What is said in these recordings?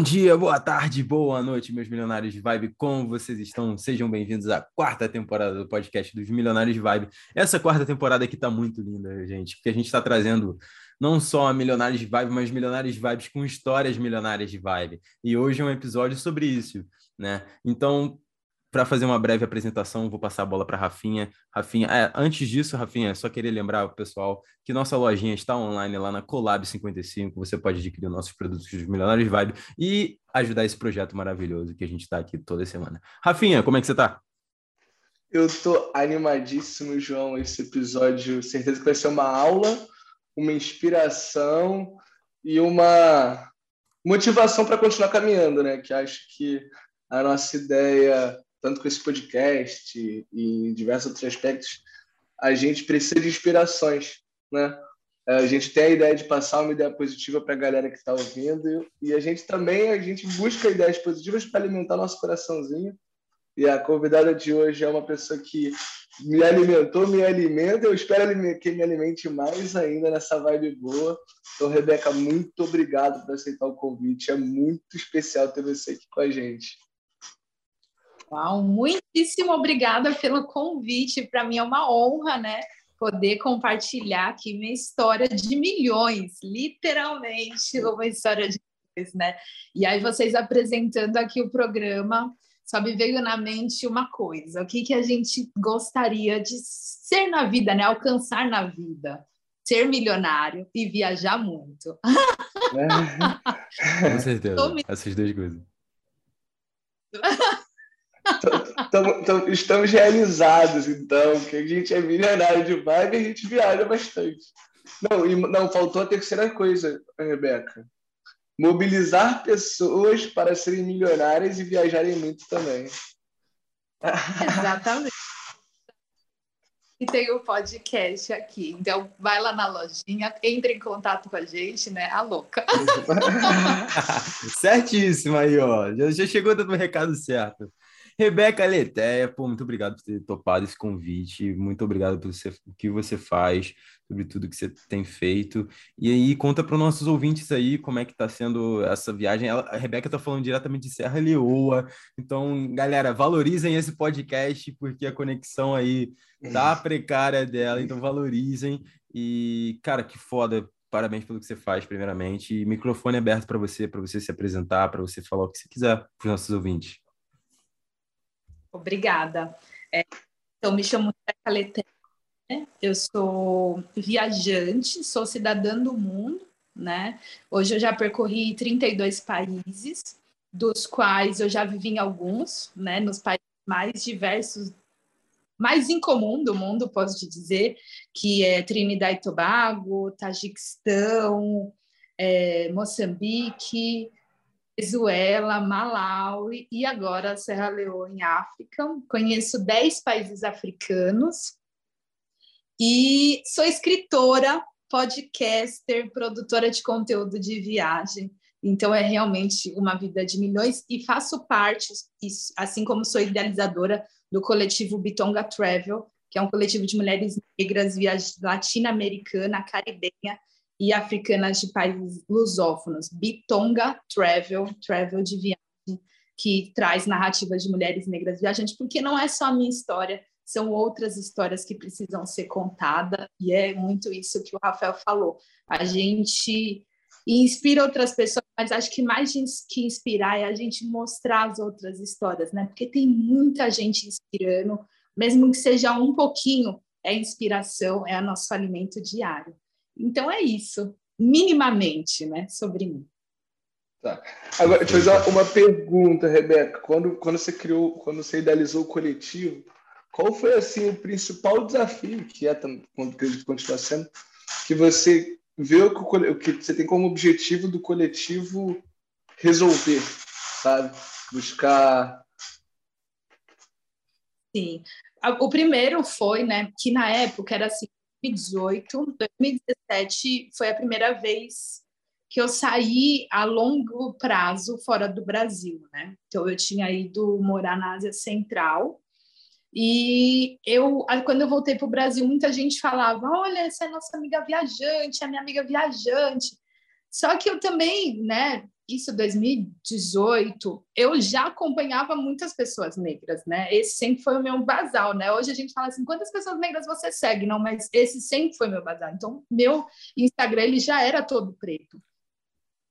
Bom dia, boa tarde, boa noite, meus milionários de vibe. Como vocês estão? Sejam bem-vindos à quarta temporada do podcast dos Milionários de Vibe. Essa quarta temporada aqui tá muito linda, gente, porque a gente está trazendo não só milionários de vibe, mas milionários de vibes com histórias milionárias de vibe. E hoje é um episódio sobre isso, né? Então, para fazer uma breve apresentação, vou passar a bola para Rafinha. Rafinha, é, antes disso, Rafinha, só queria lembrar o pessoal que nossa lojinha está online lá na Colab 55. Você pode adquirir nossos produtos dos Milionários Vibe e ajudar esse projeto maravilhoso que a gente está aqui toda semana. Rafinha, como é que você está? Eu tô animadíssimo, João. Esse episódio, certeza que vai ser uma aula, uma inspiração e uma motivação para continuar caminhando, né? Que acho que a nossa ideia tanto com esse podcast e diversos outros aspectos, a gente precisa de inspirações, né? A gente tem a ideia de passar uma ideia positiva para a galera que está ouvindo e a gente também a gente busca ideias positivas para alimentar nosso coraçãozinho. E a convidada de hoje é uma pessoa que me alimentou, me alimenta. Eu espero que me alimente mais ainda nessa vibe boa. Então, Rebeca, muito obrigado por aceitar o convite. É muito especial ter você aqui com a gente. Uau, muitíssimo obrigada pelo convite. Para mim é uma honra, né? Poder compartilhar aqui minha história de milhões, literalmente uma história de milhões, né? E aí vocês apresentando aqui o programa, só me veio na mente uma coisa: o que, que a gente gostaria de ser na vida, né? Alcançar na vida. Ser milionário e viajar muito. É. Com certeza. Essas duas coisas. estamos realizados, então, que a gente é milionário de vibe e a gente viaja bastante. Não, e, não, faltou a terceira coisa, Rebeca. Mobilizar pessoas para serem milionárias e viajarem muito também. Exatamente. E tem o podcast aqui. Então, vai lá na lojinha, entre em contato com a gente, né? A louca. Certíssimo aí, ó. Já, já chegou dando o recado certo. Rebeca Letéia, pô, muito obrigado por ter topado esse convite, muito obrigado por você, o que você faz, sobre tudo que você tem feito. E aí, conta para os nossos ouvintes aí como é que está sendo essa viagem. Ela, a Rebeca está falando diretamente de Serra Leoa, então, galera, valorizem esse podcast, porque a conexão aí tá precária dela, então valorizem. E, cara, que foda, parabéns pelo que você faz, primeiramente. E microfone aberto para você, para você se apresentar, para você falar o que você quiser para os nossos ouvintes. Obrigada. É, então, me chamo Teca né? eu sou viajante, sou cidadã do mundo, né? Hoje eu já percorri 32 países, dos quais eu já vivi em alguns, né? Nos países mais diversos, mais incomum do mundo, posso te dizer, que é Trinidad e Tobago, Tajiquistão, é, Moçambique, Venezuela, Malawi e agora Serra Leoa em África. Conheço 10 países africanos e sou escritora, podcaster, produtora de conteúdo de viagem. Então é realmente uma vida de milhões e faço parte, assim como sou idealizadora do coletivo Bitonga Travel, que é um coletivo de mulheres negras latino-americana, caribenha e africanas de países lusófonos. Bitonga Travel, Travel de viagem, que traz narrativas de mulheres negras viajantes, porque não é só a minha história, são outras histórias que precisam ser contadas, e é muito isso que o Rafael falou. A gente inspira outras pessoas, mas acho que mais que inspirar é a gente mostrar as outras histórias, né? Porque tem muita gente inspirando, mesmo que seja um pouquinho, é inspiração, é nosso alimento diário. Então é isso, minimamente, né, sobre mim. Tá. Agora, deixa eu fazer uma pergunta, Rebeca. Quando, quando você criou, quando você idealizou o coletivo, qual foi assim o principal desafio que é quando que continua sendo que você viu que o que você tem como objetivo do coletivo resolver, sabe? Buscar. Sim. O primeiro foi, né, que na época era assim, 2018, 2017 foi a primeira vez que eu saí a longo prazo fora do Brasil, né? Então eu tinha ido morar na Ásia Central e eu, quando eu voltei para o Brasil, muita gente falava: Olha, essa é nossa amiga viajante, é minha amiga viajante. Só que eu também, né, isso 2018, eu já acompanhava muitas pessoas negras, né? Esse sempre foi o meu basal, né? Hoje a gente fala assim, quantas pessoas negras você segue? Não, mas esse sempre foi meu basal. Então, meu Instagram ele já era todo preto.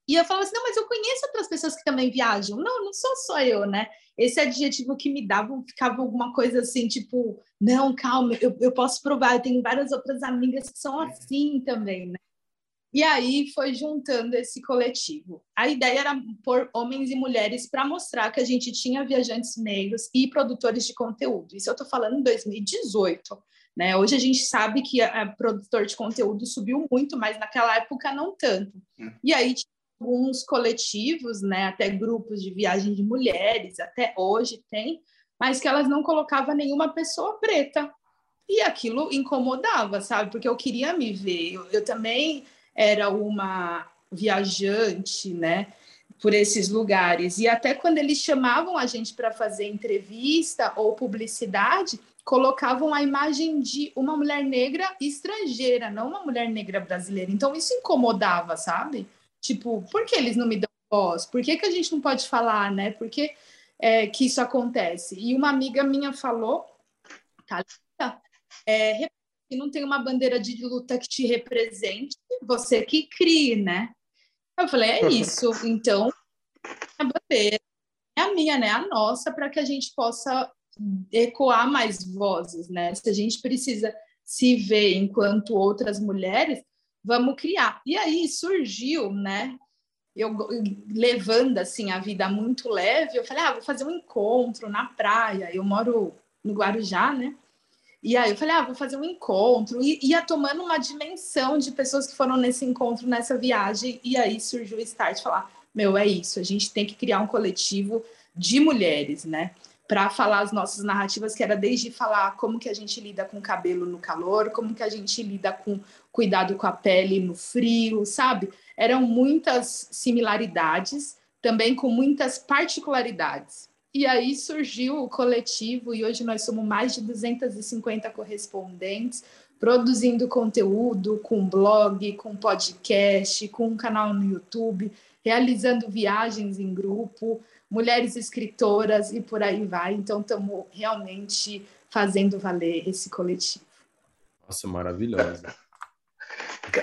E eu falava assim, não, mas eu conheço outras pessoas que também viajam. Não, não sou só eu, né? Esse adjetivo que me dava, ficava alguma coisa assim, tipo, não, calma, eu, eu posso provar, eu tenho várias outras amigas que são assim também, né? E aí foi juntando esse coletivo. A ideia era pôr homens e mulheres para mostrar que a gente tinha viajantes negros e produtores de conteúdo. Isso eu estou falando em 2018. Né? Hoje a gente sabe que a, a produtor de conteúdo subiu muito, mas naquela época não tanto. Hum. E aí tinha alguns coletivos, né, até grupos de viagem de mulheres, até hoje tem, mas que elas não colocavam nenhuma pessoa preta. E aquilo incomodava, sabe? Porque eu queria me ver. eu, eu também era uma viajante, né? Por esses lugares. E até quando eles chamavam a gente para fazer entrevista ou publicidade, colocavam a imagem de uma mulher negra estrangeira, não uma mulher negra brasileira. Então isso incomodava, sabe? Tipo, por que eles não me dão voz? Por que, que a gente não pode falar, né? Por que, é, que isso acontece? E uma amiga minha falou, tá, é, que não tem uma bandeira de luta que te represente, você que crie, né? Eu falei, é isso. Então, a bandeira é a minha, né? A nossa, para que a gente possa ecoar mais vozes, né? Se a gente precisa se ver enquanto outras mulheres, vamos criar. E aí surgiu, né? Eu levando assim a vida muito leve, eu falei, ah, vou fazer um encontro na praia. Eu moro no Guarujá, né? E aí eu falei, ah, vou fazer um encontro. E ia tomando uma dimensão de pessoas que foram nesse encontro, nessa viagem. E aí surgiu o start, falar, meu, é isso, a gente tem que criar um coletivo de mulheres, né? Para falar as nossas narrativas, que era desde falar como que a gente lida com o cabelo no calor, como que a gente lida com cuidado com a pele no frio, sabe? Eram muitas similaridades, também com muitas particularidades. E aí surgiu o coletivo, e hoje nós somos mais de 250 correspondentes, produzindo conteúdo com blog, com podcast, com um canal no YouTube, realizando viagens em grupo, mulheres escritoras e por aí vai. Então, estamos realmente fazendo valer esse coletivo. Nossa, maravilhosa.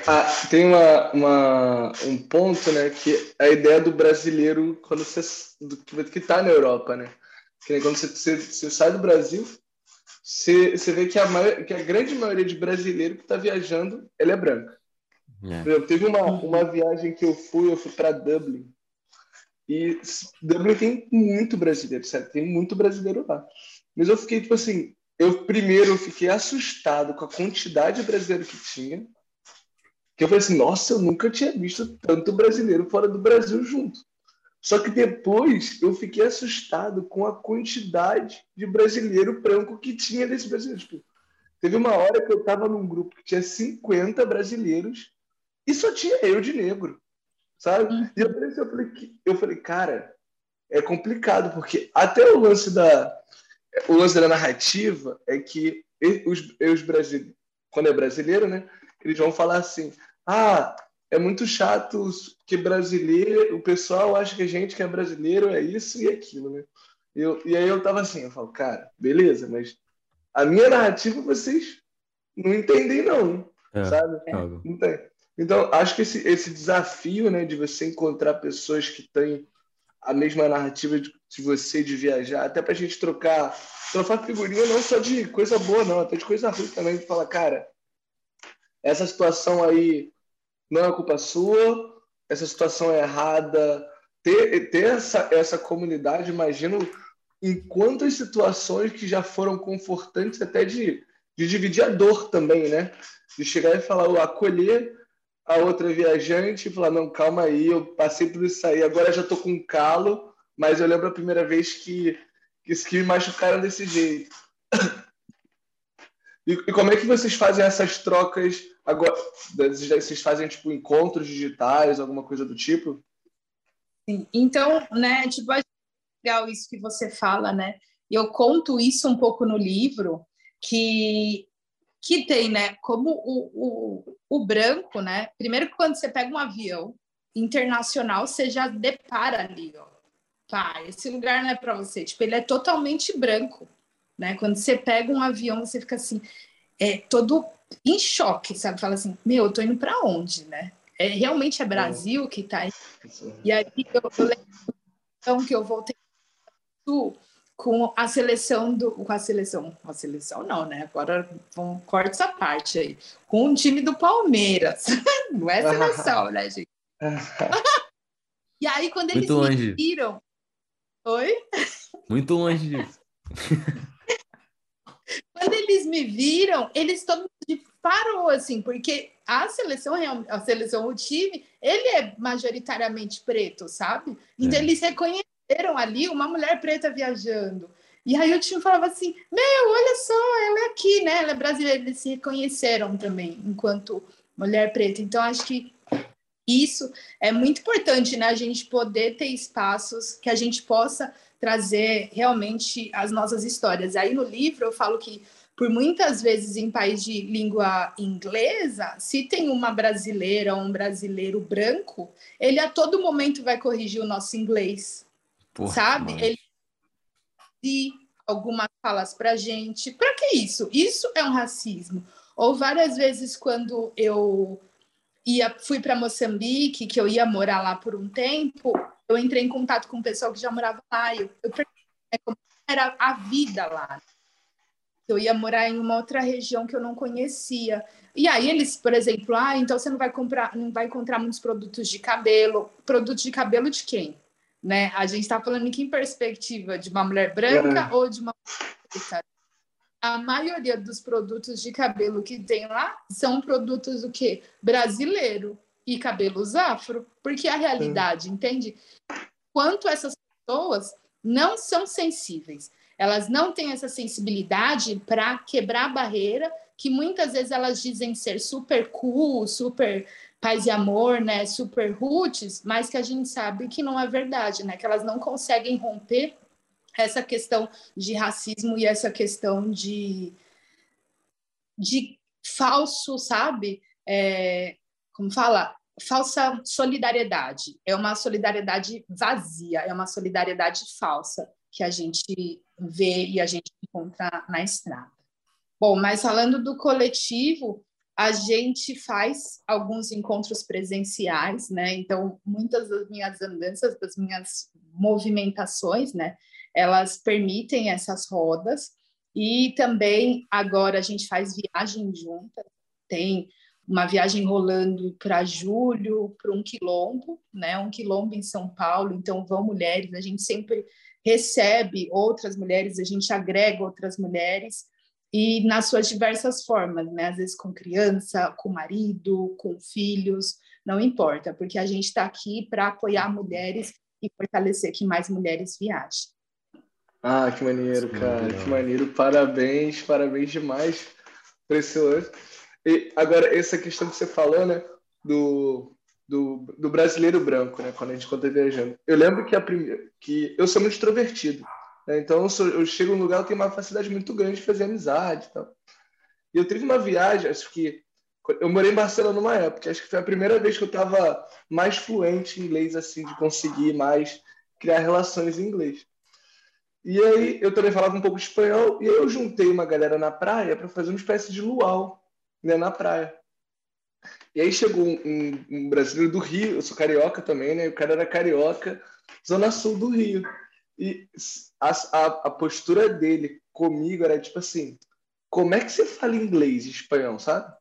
Ah, tem uma, uma, um ponto, né, que a ideia do brasileiro quando você do, que está na Europa, né? Que quando você, você, você, sai do Brasil, você, você vê que a, maior, que a grande maioria de brasileiro que está viajando, ele é branca. É. Teve uma, uma viagem que eu fui, eu fui para Dublin. E Dublin tem muito brasileiro, certo? Tem muito brasileiro lá. Mas eu fiquei, tipo assim, eu primeiro eu fiquei assustado com a quantidade de brasileiro que tinha que eu falei assim, nossa, eu nunca tinha visto tanto brasileiro fora do Brasil junto. Só que depois eu fiquei assustado com a quantidade de brasileiro branco que tinha nesse brasileiro. Tipo, teve uma hora que eu estava num grupo que tinha 50 brasileiros e só tinha eu de negro, sabe? E eu falei, eu falei, eu falei cara, é complicado, porque até o lance da, o lance da narrativa é que os, os brasileiros, quando é brasileiro, né? Eles vão falar assim: ah, é muito chato que brasileiro, o pessoal acha que a gente que é brasileiro é isso e aquilo, né? Eu, e aí eu tava assim, eu falo, cara, beleza, mas a minha narrativa vocês não entendem não, é, sabe? É. Não tem. Então, acho que esse, esse desafio, né, de você encontrar pessoas que têm a mesma narrativa de, de você de viajar, até para a gente trocar, trocar figurinha não só de coisa boa, não, até de coisa ruim também, de falar, cara, essa situação aí não é culpa sua, essa situação é errada. Ter, ter essa, essa comunidade, imagino em quantas situações que já foram confortantes até de, de dividir a dor também, né? De chegar e falar, acolher a outra viajante e falar, não, calma aí, eu passei por isso aí, agora já tô com calo, mas eu lembro a primeira vez que, que, que me machucaram desse jeito. E, e como é que vocês fazem essas trocas agora? Vocês fazem tipo encontros digitais, alguma coisa do tipo? Sim. Então, né, tipo, é legal isso que você fala, né? Eu conto isso um pouco no livro, que que tem, né, como o, o, o branco, né? Primeiro quando você pega um avião internacional, você já depara ali, ó. Pá, esse lugar não é para você. Tipo, ele é totalmente branco, né? Quando você pega um avião, você fica assim, é todo em choque, sabe? Fala assim, meu, eu tô indo para onde, né? É, realmente é Brasil que tá aí. E aí eu, eu lembro então, que eu voltei com a seleção do. Com a seleção. Com a seleção não, né? Agora vamos corta essa parte aí. Com o time do Palmeiras. Não é seleção, né, gente? e aí, quando eles Muito me viram. Oi? Muito longe disso. quando eles me viram, eles todo parou, assim, porque a seleção, a seleção, o time, ele é majoritariamente preto, sabe? Então, é. eles reconheceram ali uma mulher preta viajando. E aí o time falava assim: Meu, olha só, ela é aqui, né? Ela é brasileira. Eles se reconheceram também enquanto mulher preta. Então, acho que isso é muito importante, né? A gente poder ter espaços que a gente possa trazer realmente as nossas histórias. Aí no livro eu falo que por muitas vezes em país de língua inglesa, se tem uma brasileira ou um brasileiro branco, ele a todo momento vai corrigir o nosso inglês. Porra, sabe? Ele de algumas falas para gente. Para que isso? Isso é um racismo. Ou várias vezes quando eu ia fui para Moçambique, que eu ia morar lá por um tempo, eu entrei em contato com um pessoal que já morava lá. Eu, eu perguntei né, como era a vida lá. Eu ia morar em uma outra região que eu não conhecia. E aí eles, por exemplo, ah, então você não vai comprar, não vai encontrar muitos produtos de cabelo. Produtos de cabelo de quem? né? A gente está falando aqui em perspectiva de uma mulher branca é. ou de uma mulher A maioria dos produtos de cabelo que tem lá são produtos o quê? Brasileiro e cabelos afro, porque a realidade, é. entende? Quanto essas pessoas não são sensíveis, elas não têm essa sensibilidade para quebrar a barreira que muitas vezes elas dizem ser super cool, super paz e amor, né, super roots, mas que a gente sabe que não é verdade, né, que elas não conseguem romper essa questão de racismo e essa questão de, de falso, sabe, é, como fala, falsa solidariedade. É uma solidariedade vazia, é uma solidariedade falsa que a gente vê e a gente encontra na estrada. Bom, mas falando do coletivo, a gente faz alguns encontros presenciais, né? Então, muitas das minhas andanças, das minhas movimentações, né? Elas permitem essas rodas. E também agora a gente faz viagem juntas. Tem uma viagem rolando para julho, para um quilombo, né? Um quilombo em São Paulo. Então, vão mulheres. A gente sempre recebe outras mulheres, a gente agrega outras mulheres e nas suas diversas formas, né? Às vezes com criança, com marido, com filhos, não importa, porque a gente está aqui para apoiar mulheres e fortalecer que mais mulheres viajem. Ah, que maneiro, cara, que maneiro. Parabéns, parabéns demais hoje. E agora, essa questão que você falou, né, do, do, do brasileiro branco, né, quando a gente conta viajando. Eu lembro que, a primeira, que eu sou muito extrovertido. Né? Então, eu, sou, eu chego num lugar, eu tenho uma facilidade muito grande de fazer amizade e tal. E eu tive uma viagem, acho que eu morei em Barcelona numa época, acho que foi a primeira vez que eu estava mais fluente em inglês, assim, de conseguir mais criar relações em inglês. E aí eu também falava um pouco de espanhol, e aí eu juntei uma galera na praia para fazer uma espécie de luau né, na praia. E aí chegou um, um, um, brasileiro do Rio, eu sou carioca também, né? O cara era carioca, zona sul do Rio. E a, a, a, postura dele comigo era tipo assim: como é que você fala inglês e espanhol, sabe?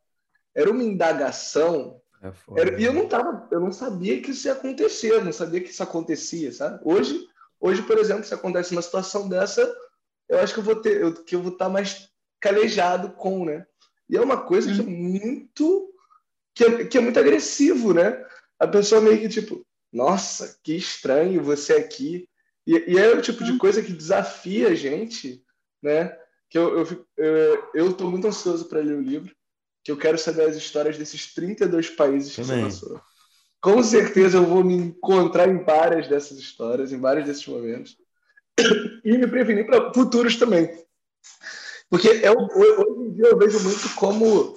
Era uma indagação. É era, e eu não tava, eu não sabia que isso ia acontecer, eu não sabia que isso acontecia, sabe? Hoje, hoje, por exemplo, se acontece uma situação dessa, eu acho que eu vou ter, eu, que eu vou estar tá mais calejado com, né? E é uma coisa que é muito que é, que é muito agressivo, né? A pessoa meio que tipo, nossa, que estranho você aqui. E, e, é o tipo de uhum. coisa que desafia a gente, né? Que eu, eu, eu, eu tô muito ansioso para ler o livro, que eu quero saber as histórias desses 32 países que você passou. Com certeza eu vou me encontrar em várias dessas histórias, em vários desses momentos. E me prevenir para futuros também. Porque é, hoje em dia eu vejo muito como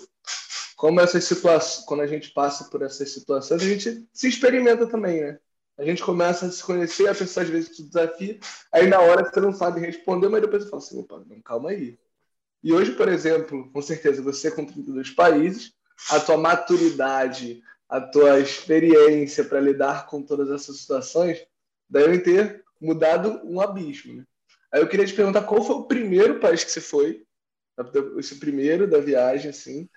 como essas situações, quando a gente passa por essas situações, a gente se experimenta também, né? A gente começa a se conhecer, a pessoa às vezes te desafia, aí na hora você não sabe responder, mas depois você fala assim, opa, não, calma aí. E hoje, por exemplo, com certeza, você com 32 países, a tua maturidade, a tua experiência para lidar com todas essas situações devem ter mudado um abismo. Né? Aí eu queria te perguntar qual foi o primeiro país que você foi, esse primeiro da viagem, assim,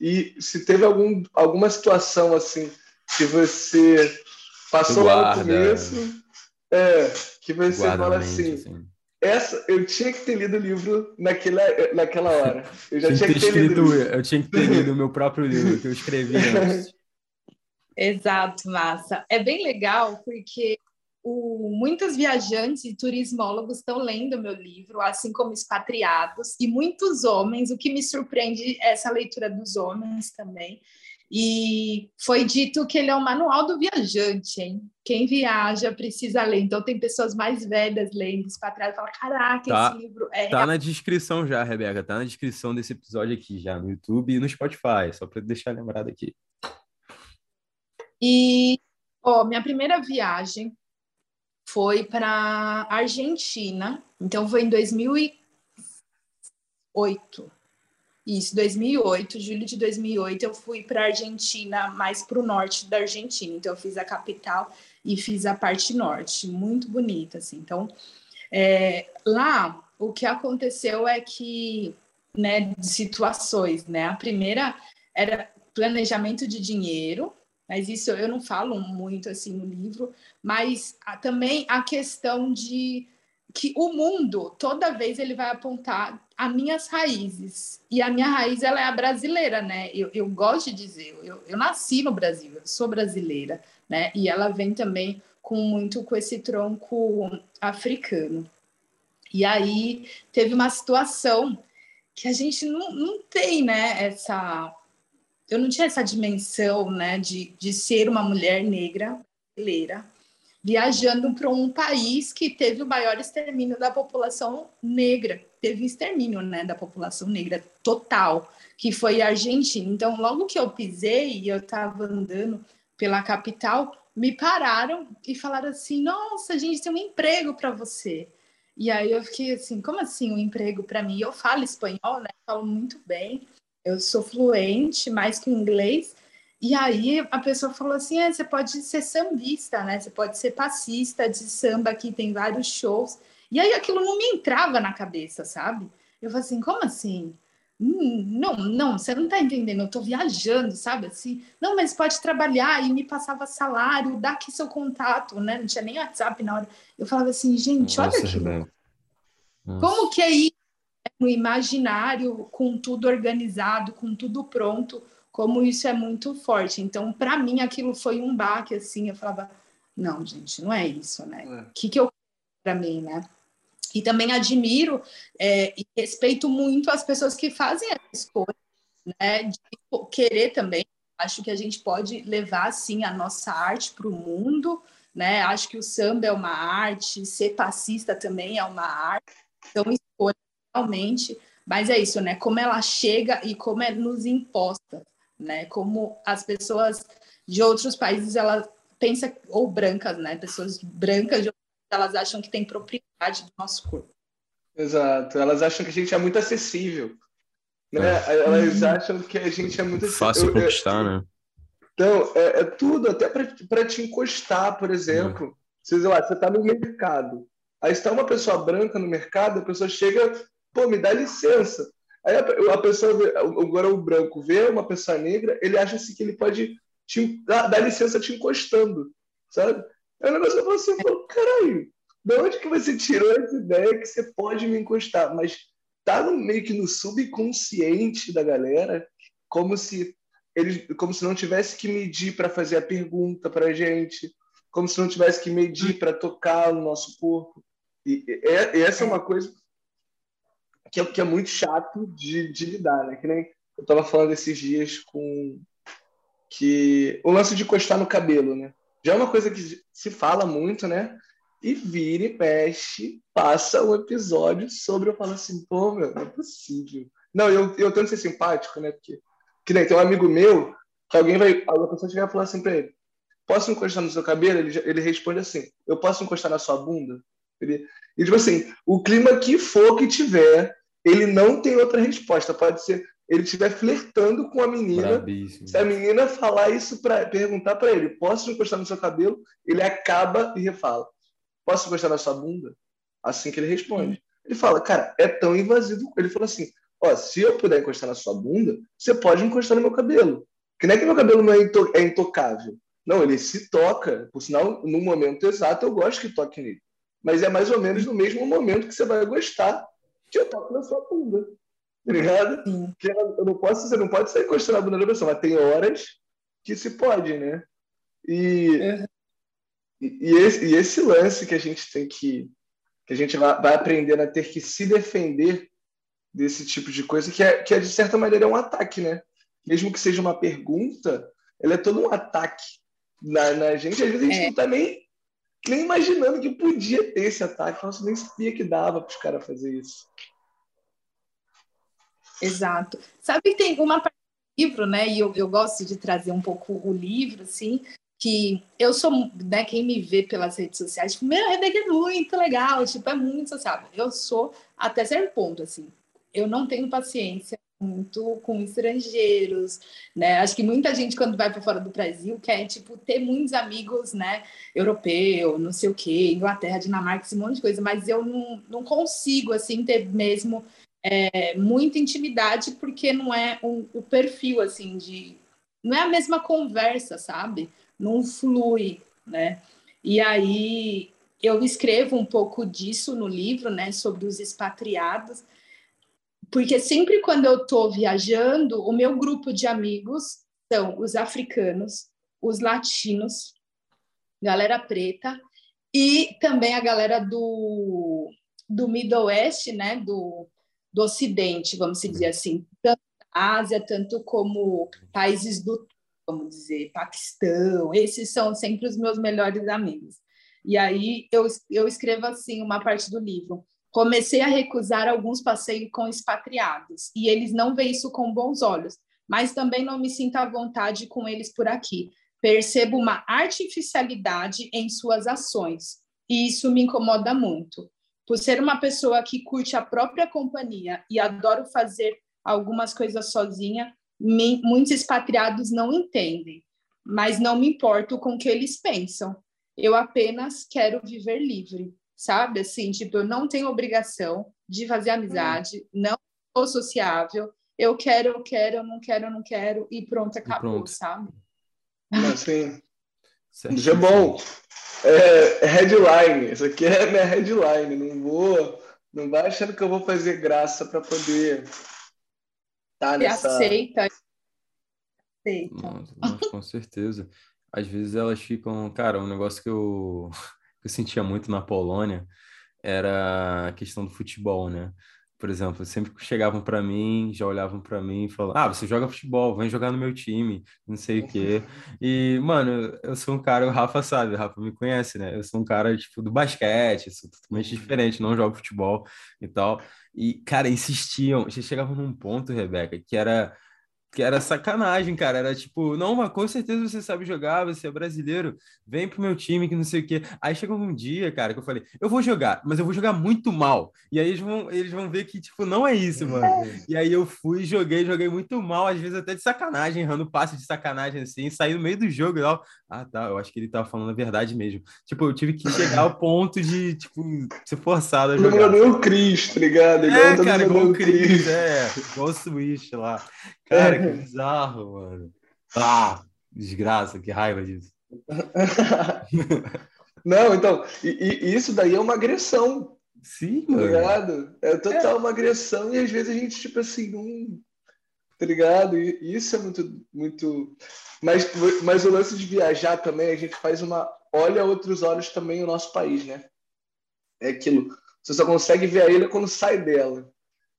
e se teve algum, alguma situação assim que você passou lá no começo, é, que você fala assim, assim, essa eu tinha que ter lido o livro naquela, naquela hora. Eu já tinha, tinha que ter escrito, lido. Eu tinha que ter lido o meu próprio livro que eu escrevi antes. Exato, massa. É bem legal porque o, muitos viajantes e turismólogos estão lendo meu livro, assim como expatriados, e muitos homens, o que me surpreende é essa leitura dos homens também. E foi dito que ele é um manual do viajante, hein? Quem viaja precisa ler. Então tem pessoas mais velhas lendo, expatriadas, falam: caraca, tá, esse livro é. Tá na descrição já, Rebeca. Tá na descrição desse episódio aqui já, no YouTube e no Spotify, só para deixar lembrado aqui. E, ó, minha primeira viagem foi para Argentina. Então foi em 2008. Isso, 2008, julho de 2008, eu fui para Argentina, mais para o norte da Argentina. Então eu fiz a capital e fiz a parte norte, muito bonita, assim. Então é, lá o que aconteceu é que, né, situações, né? A primeira era planejamento de dinheiro, mas isso eu não falo muito assim no livro, mas também a questão de que o mundo toda vez ele vai apontar as minhas raízes e a minha raiz ela é a brasileira, né? Eu, eu gosto de dizer, eu, eu nasci no Brasil, eu sou brasileira, né? E ela vem também com muito com esse tronco africano. E aí teve uma situação que a gente não, não tem, né? Essa eu não tinha essa dimensão, né, de, de ser uma mulher negra brasileira viajando para um país que teve o maior extermínio da população negra, teve extermínio, né, da população negra total, que foi a Argentina. Então, logo que eu pisei e eu estava andando pela capital, me pararam e falaram assim: "Nossa, a gente tem um emprego para você". E aí eu fiquei assim: "Como assim um emprego para mim? Eu falo espanhol, né? Falo muito bem" eu sou fluente mais que o inglês. E aí a pessoa falou assim: é, você pode ser sambista, né? Você pode ser passista de samba, aqui tem vários shows. E aí aquilo não me entrava na cabeça, sabe? Eu falei assim: como assim? Hum, não, não, você não está entendendo, eu estou viajando, sabe? Assim, não, mas pode trabalhar e me passava salário, dá aqui seu contato, né? Não tinha nem WhatsApp na hora. Eu falava assim, gente, Nossa, olha aqui. Como que é isso? No imaginário, com tudo organizado, com tudo pronto, como isso é muito forte. Então, para mim, aquilo foi um baque, assim, eu falava, não, gente, não é isso, né? O é. que, que eu para mim, né? E também admiro é, e respeito muito as pessoas que fazem essa escolha, né? De querer também. Acho que a gente pode levar, assim, a nossa arte para o mundo, né? Acho que o samba é uma arte, ser passista também é uma arte. Então, escolha realmente, mas é isso, né? Como ela chega e como é nos imposta, né? Como as pessoas de outros países, ela pensa ou brancas, né? Pessoas brancas, elas acham que tem propriedade do nosso corpo. Exato, elas acham que a gente é muito acessível, né? É. Elas acham que a gente é muito fácil conquistar, né? Então, é, é tudo, até para te encostar, por exemplo. É. Você, você está no mercado, aí está uma pessoa branca no mercado, a pessoa chega pô, me dá licença. Aí a, pessoa, agora o branco vê uma pessoa negra, ele acha assim que ele pode te, dar, dar licença te encostando, sabe? Aí o negócio eu falo assim, caralho, de onde que você tirou essa ideia que você pode me encostar? Mas tá no, meio que no subconsciente da galera, como se eles, como se não tivesse que medir para fazer a pergunta para gente, como se não tivesse que medir para tocar no nosso corpo. E, e, e, essa é uma coisa que é, que é muito chato de, de lidar, né? Que nem eu estava falando esses dias com que o lance de encostar no cabelo, né? Já é uma coisa que se fala muito, né? E vira e mexe, passa um episódio sobre eu falo assim, pô, meu, não é possível. Não, eu, eu tento ser simpático, né? Porque Que nem tem um amigo meu, que alguém vai. A pessoa chegar e falar assim pra ele: Posso encostar no seu cabelo? Ele, ele responde assim: Eu posso encostar na sua bunda? Ele, e tipo assim, o clima que for que tiver, ele não tem outra resposta. Pode ser ele estiver flertando com a menina. Brabíssimo. Se a menina falar isso para perguntar para ele, posso encostar no seu cabelo? Ele acaba e refala, posso encostar na sua bunda? Assim que ele responde. Ele fala, cara, é tão invasivo. Ele falou assim, ó, se eu puder encostar na sua bunda, você pode encostar no meu cabelo. Que não é que meu cabelo não é, into é intocável. Não, ele se toca. Por sinal, no momento exato, eu gosto que toque nele. Mas é mais ou menos no mesmo momento que você vai gostar que eu toque na sua bunda. Tá ligado? Que eu não posso, você não pode sair encostando a bunda da pessoa, mas tem horas que se pode, né? E, é. e, e, esse, e, esse, lance que a gente tem que. que a gente vai, vai aprendendo a ter que se defender desse tipo de coisa, que é, que é de certa maneira é um ataque, né? Mesmo que seja uma pergunta, ela é todo um ataque na, na gente. Às vezes a gente é. não tá nem, nem imaginando que podia ter esse ataque. Nossa, nem sabia que dava para os caras fazer isso. Exato. Sabe que tem uma parte do livro, né? E eu, eu gosto de trazer um pouco o livro, assim, que eu sou, né, quem me vê pelas redes sociais, tipo, meu, Rebeca é muito legal, tipo, é muito sociável. Eu sou até certo ponto, assim. Eu não tenho paciência muito com estrangeiros, né? Acho que muita gente quando vai para fora do Brasil quer tipo ter muitos amigos, né? Europeu, não sei o quê, Inglaterra, Dinamarca, esse monte de coisa, mas eu não, não consigo assim ter mesmo é, muita intimidade porque não é um, o perfil assim de não é a mesma conversa, sabe? Não flui, né? E aí eu escrevo um pouco disso no livro, né, sobre os expatriados, porque sempre quando eu estou viajando, o meu grupo de amigos são os africanos, os latinos, galera preta e também a galera do do Middle West, né, do do Ocidente, vamos dizer assim, tanto Ásia, tanto como países do, vamos dizer, Paquistão, esses são sempre os meus melhores amigos. E aí eu, eu escrevo assim uma parte do livro. Comecei a recusar alguns passeios com expatriados, e eles não veem isso com bons olhos, mas também não me sinto à vontade com eles por aqui. Percebo uma artificialidade em suas ações, e isso me incomoda muito por ser uma pessoa que curte a própria companhia e adoro fazer algumas coisas sozinha, me, muitos expatriados não entendem, mas não me importo com o que eles pensam. Eu apenas quero viver livre, sabe? Assim, tipo, eu não tenho obrigação de fazer amizade, hum. não sou sociável, eu quero, eu quero, eu não quero, eu não quero, e pronto, acabou, e pronto. sabe? Assim, isso é bom é, headline. Isso aqui é minha headline. Não vou. Não vai achando que eu vou fazer graça para poder tá nessa. Aceita. Aceita. Nossa, nossa, com certeza. Às vezes elas ficam. Cara, um negócio que eu, que eu sentia muito na Polônia era a questão do futebol, né? por exemplo, sempre chegavam para mim, já olhavam para mim e falavam: Ah, você joga futebol, vem jogar no meu time, não sei o quê. E, mano, eu sou um cara, o Rafa sabe, o Rafa me conhece, né? Eu sou um cara, tipo, do basquete, sou totalmente diferente, não jogo futebol e tal. E, cara, insistiam, chegavam num ponto, Rebeca, que era que era sacanagem, cara. Era tipo, não, mas com certeza você sabe jogar, você é brasileiro, vem pro meu time, que não sei o quê. Aí chegou um dia, cara, que eu falei, eu vou jogar, mas eu vou jogar muito mal. E aí eles vão, eles vão ver que, tipo, não é isso, mano. E aí eu fui, joguei, joguei muito mal, às vezes até de sacanagem, errando passe de sacanagem assim, saí no meio do jogo e tal. Ah, tá, eu acho que ele tava falando a verdade mesmo. Tipo, eu tive que chegar ao ponto de, tipo, ser forçado a jogar. Não o Chris, tá ligado? Igual é, cara, igual o Chris, é, igual o Switch lá. Cara, que bizarro, mano. Ah, desgraça, que raiva disso. Não, então, e, e, isso daí é uma agressão. Sim, tá ligado? É total é. uma agressão e às vezes a gente, tipo assim, não. Tá ligado? E isso é muito. muito... Mas, mas o lance de viajar também, a gente faz uma. Olha outros olhos também o nosso país, né? É aquilo. Você só consegue ver a ilha quando sai dela.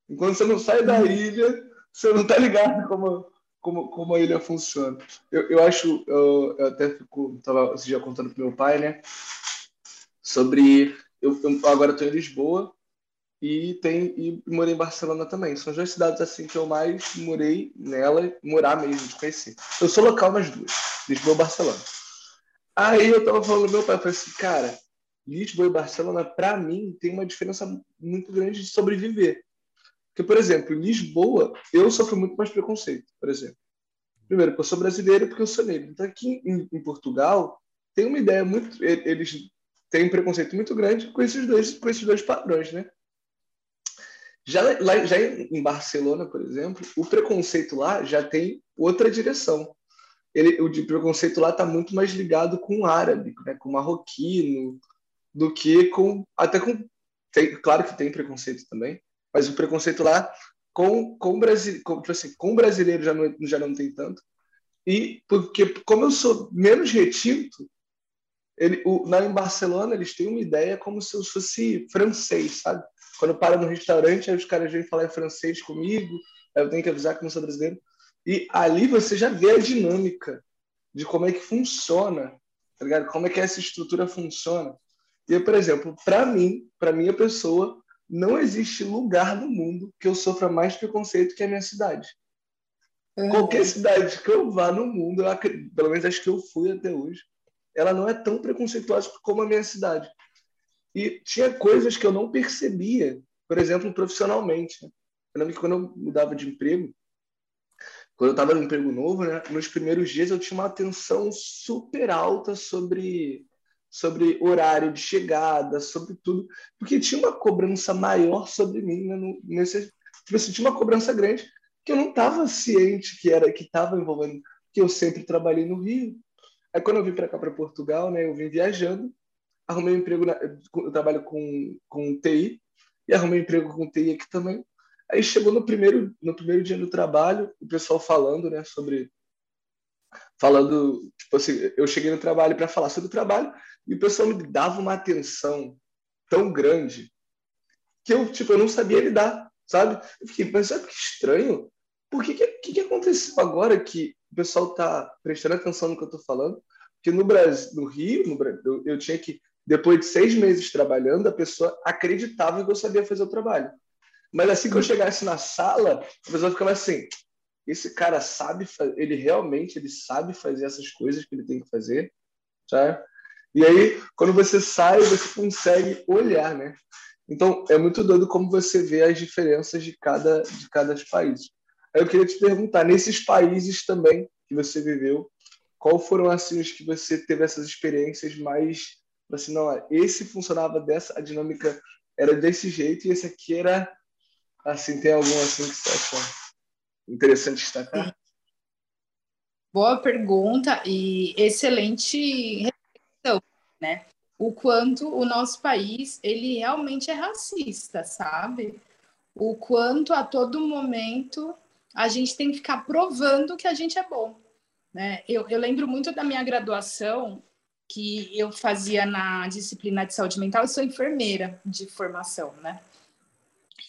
Enquanto você não sai da uhum. ilha, você não tá ligado como, como, como a ilha funciona. Eu, eu acho, eu, eu até fico, tava esse dia contando pro meu pai, né? Sobre. Eu, eu agora estou em Lisboa e tem e morei em Barcelona também. São as duas cidades assim que eu mais morei nela, morar mesmo, de conhecer. Eu sou local nas duas, Lisboa e Barcelona. Aí eu tava falando meu pai, eu falei assim, cara, Lisboa e Barcelona, para mim, tem uma diferença muito grande de sobreviver. Porque, por exemplo, Lisboa, eu sofro muito mais preconceito, por exemplo. Primeiro, porque eu sou brasileiro e porque eu sou negro. Então, aqui em, em Portugal, tem uma ideia muito. Eles têm um preconceito muito grande com esses dois, com esses dois padrões, né? Já, lá, já em Barcelona, por exemplo, o preconceito lá já tem outra direção. Ele, o preconceito lá está muito mais ligado com o árabe, né, com o marroquino, do que com. Até com. Tem, claro que tem preconceito também, mas o preconceito lá com, com, Brasi, com, tipo assim, com brasileiro já não, já não tem tanto. E porque, como eu sou menos retinto, ele, o, lá em Barcelona eles têm uma ideia como se eu fosse francês, sabe? Quando eu paro no restaurante, aí os caras vêm falar em francês comigo, eu tenho que avisar que não sou brasileiro. E ali você já vê a dinâmica de como é que funciona, tá ligado? Como é que essa estrutura funciona. E, por exemplo, para mim, para minha pessoa, não existe lugar no mundo que eu sofra mais preconceito que a minha cidade. Uhum. Qualquer cidade que eu vá no mundo, eu, pelo menos acho que eu fui até hoje, ela não é tão preconceituosa como a minha cidade. E tinha coisas que eu não percebia, por exemplo, profissionalmente. Eu lembro que quando eu mudava de emprego, quando eu estava no emprego novo, né, nos primeiros dias eu tinha uma atenção super alta sobre sobre horário de chegada, sobre tudo, porque tinha uma cobrança maior sobre mim né, nesse, tipo assim, tinha uma cobrança grande que eu não estava ciente que era que estava envolvendo, que eu sempre trabalhei no Rio. Aí quando eu vim para cá para Portugal, né, eu vim viajando arrumei um emprego, na, eu trabalho com, com TI, e arrumei um emprego com TI aqui também. Aí chegou no primeiro, no primeiro dia do trabalho, o pessoal falando, né, sobre falando, tipo assim, eu cheguei no trabalho para falar sobre o trabalho e o pessoal me dava uma atenção tão grande que eu, tipo, eu não sabia lidar, sabe? Eu fiquei pensando que estranho. Por que, que, que aconteceu agora que o pessoal tá prestando atenção no que eu tô falando? Porque no Brasil, no Rio, no, eu, eu tinha que depois de seis meses trabalhando, a pessoa acreditava que eu sabia fazer o trabalho. Mas assim que eu chegasse na sala, a pessoa ficava assim: esse cara sabe, ele realmente ele sabe fazer essas coisas que ele tem que fazer, sabe? E aí, quando você sai, você consegue olhar, né? Então, é muito doido como você vê as diferenças de cada de cada país. Aí eu queria te perguntar, nesses países também que você viveu, qual foram assim os que você teve essas experiências mais assim, não, esse funcionava dessa, a dinâmica era desse jeito e esse aqui era assim, tem algum assim que você acha interessante destacar? Boa pergunta e excelente reflexão, né? O quanto o nosso país, ele realmente é racista, sabe? O quanto a todo momento a gente tem que ficar provando que a gente é bom, né? Eu, eu lembro muito da minha graduação, que eu fazia na disciplina de saúde mental, eu sou enfermeira de formação, né?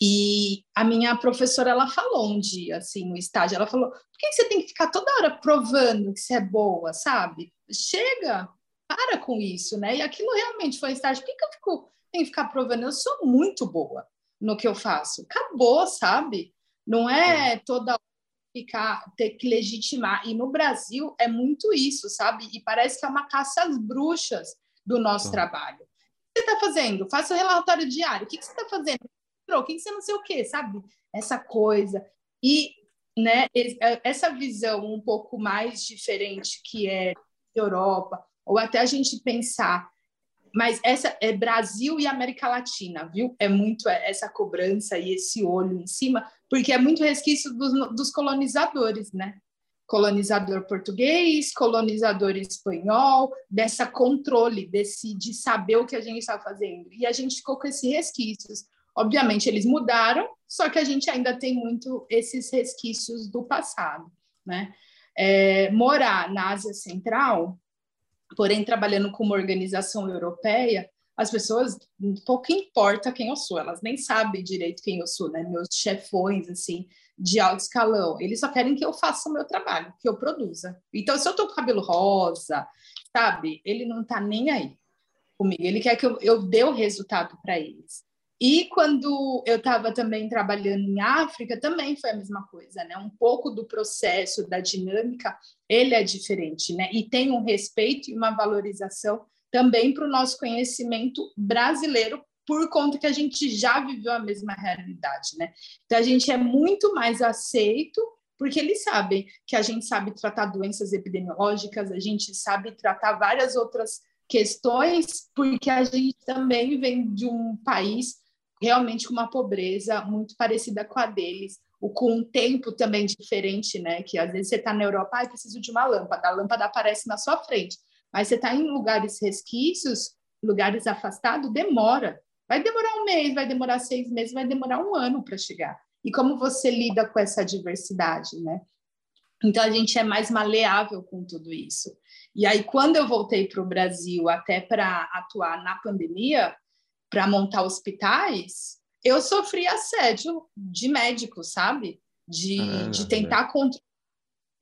E a minha professora, ela falou um dia, assim, no estágio, ela falou, por que você tem que ficar toda hora provando que você é boa, sabe? Chega, para com isso, né? E aquilo realmente foi um estágio, por que, que eu fico, tenho que ficar provando? Eu sou muito boa no que eu faço. Acabou, sabe? Não é toda ficar, ter que legitimar. E no Brasil é muito isso, sabe? E parece que é uma caça às bruxas do nosso trabalho. O que você está fazendo? Faça o relatório diário. O que, você está fazendo? O que você não sei o quê, sabe? Essa coisa. E né, é, essa visão um pouco mais diferente que é Europa, ou até a gente pensar mas essa é Brasil e América Latina, viu? É muito essa cobrança e esse olho em cima, porque é muito resquício dos, dos colonizadores, né? Colonizador português, colonizador espanhol, dessa controle, desse de saber o que a gente está fazendo. E a gente ficou com esses resquícios. Obviamente, eles mudaram, só que a gente ainda tem muito esses resquícios do passado, né? É, morar na Ásia Central Porém, trabalhando com uma organização europeia, as pessoas pouco importa quem eu sou, elas nem sabem direito quem eu sou, né? Meus chefões, assim, de alto escalão, eles só querem que eu faça o meu trabalho, que eu produza. Então, se eu tô com cabelo rosa, sabe? Ele não tá nem aí comigo, ele quer que eu, eu dê o resultado para eles. E quando eu estava também trabalhando em África, também foi a mesma coisa, né? Um pouco do processo, da dinâmica, ele é diferente, né? E tem um respeito e uma valorização também para o nosso conhecimento brasileiro, por conta que a gente já viveu a mesma realidade, né? Então a gente é muito mais aceito porque eles sabem que a gente sabe tratar doenças epidemiológicas, a gente sabe tratar várias outras questões, porque a gente também vem de um país realmente com uma pobreza muito parecida com a deles, o com um tempo também diferente, né? Que às vezes você está na Europa, e preciso de uma lâmpada, a lâmpada aparece na sua frente, mas você está em lugares resquícios, lugares afastados, demora. Vai demorar um mês, vai demorar seis meses, vai demorar um ano para chegar e como você lida com essa diversidade, né? Então a gente é mais maleável com tudo isso. E aí quando eu voltei para o Brasil até para atuar na pandemia, para montar hospitais, eu sofri assédio de médico, sabe? De, ah, de tentar controlar,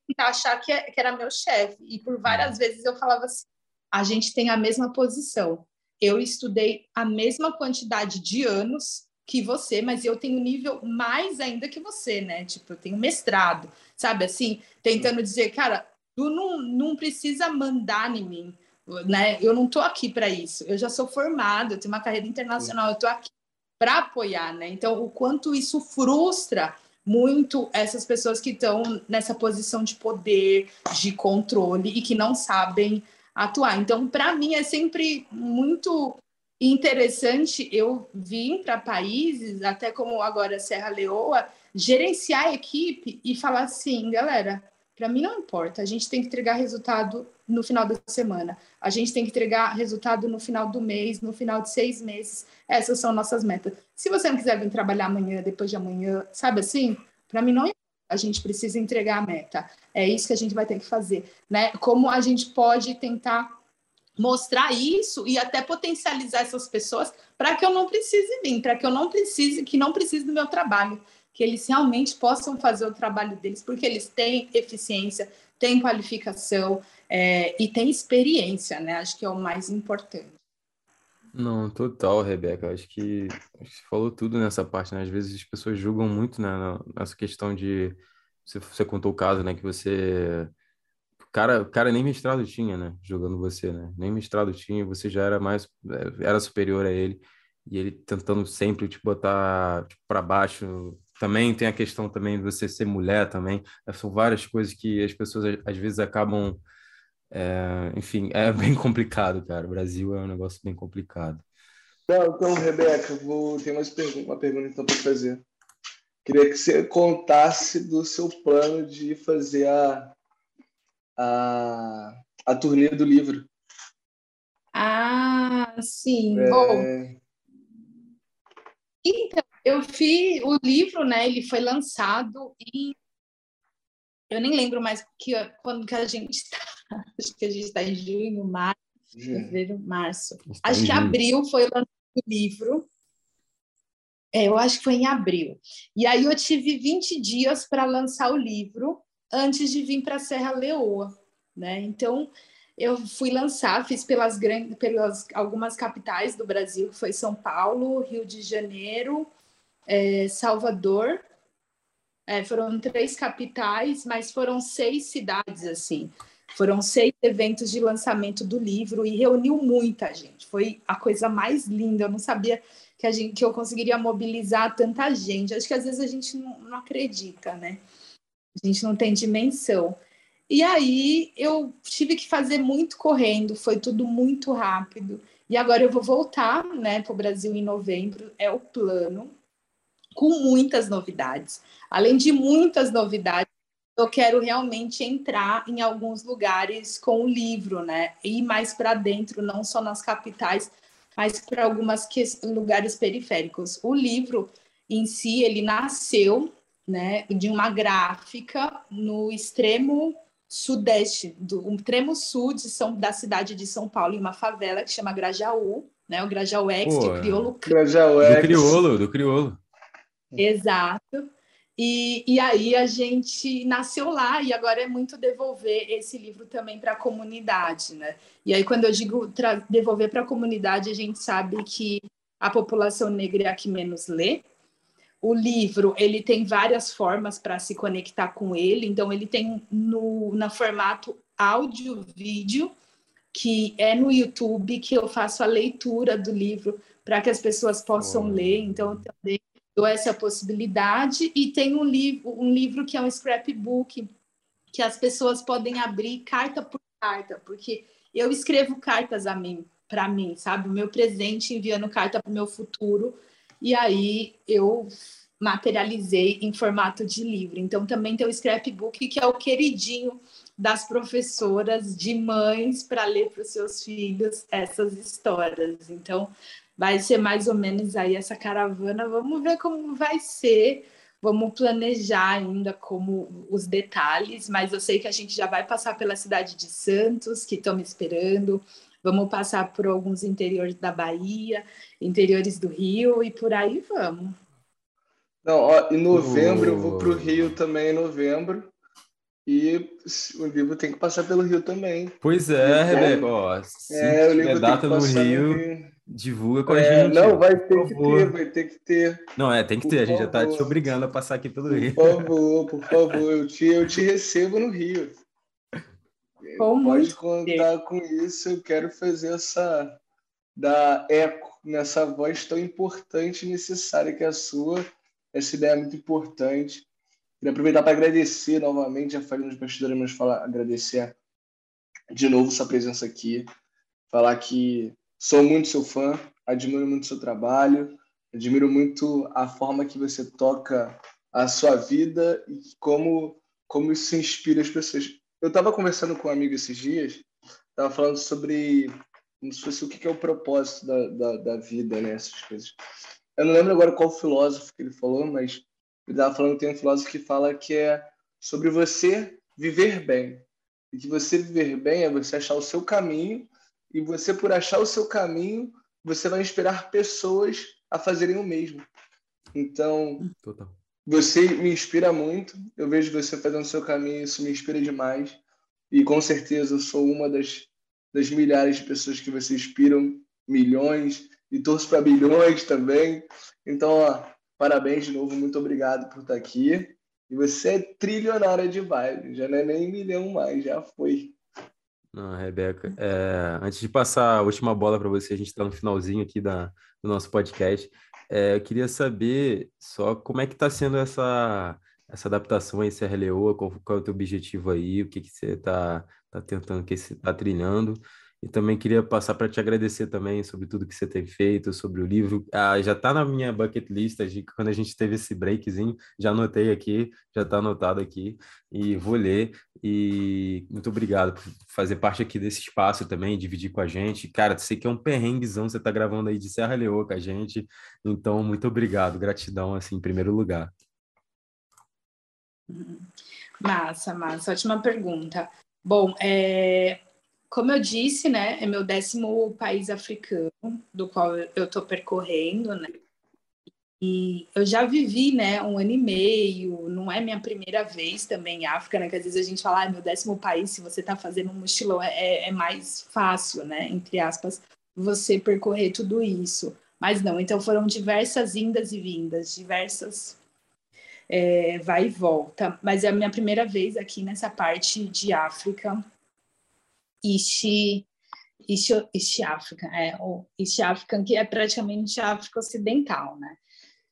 tentar achar que, que era meu chefe. E por várias ah. vezes eu falava assim: a gente tem a mesma posição. Eu estudei a mesma quantidade de anos que você, mas eu tenho nível mais ainda que você, né? Tipo, eu tenho mestrado, sabe? Assim, tentando dizer, cara, tu não, não precisa mandar em mim, né? Eu não tô aqui para isso. Eu já sou formada, eu tenho uma carreira internacional, eu tô aqui para apoiar, né? Então, o quanto isso frustra muito essas pessoas que estão nessa posição de poder, de controle e que não sabem atuar. Então, para mim é sempre muito interessante eu vim para países, até como agora Serra Leoa, gerenciar a equipe e falar assim, galera, para mim não importa, a gente tem que entregar resultado no final da semana, a gente tem que entregar resultado no final do mês, no final de seis meses, essas são nossas metas. Se você não quiser vir trabalhar amanhã, depois de amanhã, sabe assim? Para mim não importa, a gente precisa entregar a meta, é isso que a gente vai ter que fazer, né? Como a gente pode tentar mostrar isso e até potencializar essas pessoas para que eu não precise vir, para que eu não precise, que não precise do meu trabalho, que eles realmente possam fazer o trabalho deles, porque eles têm eficiência, têm qualificação é, e têm experiência, né? Acho que é o mais importante. Não, total, Rebeca. Acho que, você falou tudo nessa parte, né? Às vezes as pessoas julgam muito, né, nessa questão de você, você contou o caso, né, que você cara, cara nem mestrado tinha, né? Jogando você, né? Nem mestrado tinha, você já era mais, é, era superior a ele. E ele tentando sempre te botar tipo, para baixo. Também tem a questão também de você ser mulher também. É, são várias coisas que as pessoas às vezes acabam... É, enfim, é bem complicado, cara. O Brasil é um negócio bem complicado. Então, então Rebeca, vou ter mais pergunta, uma pergunta então para fazer. Queria que você contasse do seu plano de fazer a a, a turnê do livro. Ah, sim. É... Bom, então, eu fiz o livro, né? Ele foi lançado em. Eu nem lembro mais que, quando que a gente está. Acho que a gente está em junho, março, fevereiro, março. Acho que abril foi lançado o livro. É, eu acho que foi em abril. E aí eu tive 20 dias para lançar o livro antes de vir para a Serra Leoa, né? Então eu fui lançar, fiz pelas grandes, pelas algumas capitais do Brasil, foi São Paulo, Rio de Janeiro, é, Salvador. É, foram três capitais, mas foram seis cidades assim. Foram seis eventos de lançamento do livro e reuniu muita gente. Foi a coisa mais linda. Eu não sabia que, a gente, que eu conseguiria mobilizar tanta gente. Acho que às vezes a gente não, não acredita, né? A gente não tem dimensão. E aí eu tive que fazer muito correndo, foi tudo muito rápido. E agora eu vou voltar né, para o Brasil em novembro, é o plano, com muitas novidades. Além de muitas novidades, eu quero realmente entrar em alguns lugares com o livro, né? Ir mais para dentro, não só nas capitais, mas para alguns lugares periféricos. O livro em si, ele nasceu né, de uma gráfica no extremo sudeste, do um extremo sul de São, da cidade de São Paulo, em uma favela que chama Grajaú, né, o Grajaú X, Pô, de crioulo. Grajaú X. Do crioulo, do crioulo. Exato. E, e aí a gente nasceu lá e agora é muito devolver esse livro também para a comunidade, né? E aí quando eu digo devolver para a comunidade, a gente sabe que a população negra é a que menos lê. O livro ele tem várias formas para se conectar com ele, então ele tem no, no formato áudio, vídeo, que é no YouTube que eu faço a leitura do livro para que as pessoas possam oh. ler. Então, também dou essa possibilidade. E tem um livro, um livro que é um scrapbook, que as pessoas podem abrir carta por carta, porque eu escrevo cartas a mim, para mim, sabe? O meu presente enviando carta para o meu futuro. E aí eu materializei em formato de livro. Então também tem o scrapbook, que é o queridinho das professoras, de mães, para ler para os seus filhos essas histórias. Então, vai ser mais ou menos aí essa caravana. Vamos ver como vai ser. Vamos planejar ainda como os detalhes, mas eu sei que a gente já vai passar pela cidade de Santos, que estão me esperando. Vamos passar por alguns interiores da Bahia, interiores do Rio e por aí vamos. Não, ó, em novembro eu vou para o Rio também em novembro. E o livro tem que passar pelo Rio também. Pois é, Rebeca. Ó, se é, o livro data no Rio, no divulga com é, a gente. Não, vai ter que ter, vai ter que ter. Não, é, tem que por ter. A gente favor. já está te obrigando a passar aqui pelo Rio. Por favor, por favor. Eu te, eu te recebo no Rio. Com Pode contar com isso. Eu quero fazer essa. dar eco nessa voz tão importante e necessária que é a sua. Essa ideia é muito importante. Queria aproveitar para agradecer novamente, já falei nos bastidores, mas falar, agradecer de novo sua presença aqui, falar que sou muito seu fã, admiro muito seu trabalho, admiro muito a forma que você toca a sua vida e como, como isso inspira as pessoas. Eu estava conversando com um amigo esses dias, estava falando sobre como se o que é o propósito da, da, da vida, né? Essas coisas. Eu não lembro agora qual filósofo que ele falou, mas ele estava falando que tem um filósofo que fala que é sobre você viver bem. E que você viver bem é você achar o seu caminho, e você, por achar o seu caminho, você vai inspirar pessoas a fazerem o mesmo. Então, Total. você me inspira muito. Eu vejo você fazendo o seu caminho, isso me inspira demais. E com certeza eu sou uma das, das milhares de pessoas que você inspiram, milhões, e torço para bilhões também. Então, ó, Parabéns de novo, muito obrigado por estar aqui. E você é trilionária de vibe, já não é nem milhão mais, já foi. Não, Rebeca, é, antes de passar a última bola para você, a gente está no finalzinho aqui da, do nosso podcast. É, eu queria saber só como é que está sendo essa, essa adaptação aí, Serra Leoa, qual, qual é o teu objetivo aí, o que, que você está tá tentando, o que você está trilhando. E também queria passar para te agradecer também sobre tudo que você tem feito, sobre o livro. Ah, já está na minha bucket list, quando a gente teve esse breakzinho, já anotei aqui, já está anotado aqui, e vou ler. E muito obrigado por fazer parte aqui desse espaço também, dividir com a gente. Cara, sei que é um perrenguezão você está gravando aí de Serra Leoa com a gente, então muito obrigado, gratidão, assim, em primeiro lugar. Massa, massa, ótima pergunta. Bom, é, como eu disse, né, é meu décimo país africano do qual eu estou percorrendo, né? E eu já vivi, né, um ano e meio, não é minha primeira vez também em África, né? Que às vezes a gente fala, ah, meu décimo país, se você está fazendo um mochilão, é, é mais fácil, né, entre aspas, você percorrer tudo isso. Mas não, então foram diversas indas e vindas, diversas é, vai e volta. Mas é a minha primeira vez aqui nessa parte de África, East, East, East Africa, é, o East African, que é praticamente a África Ocidental, né?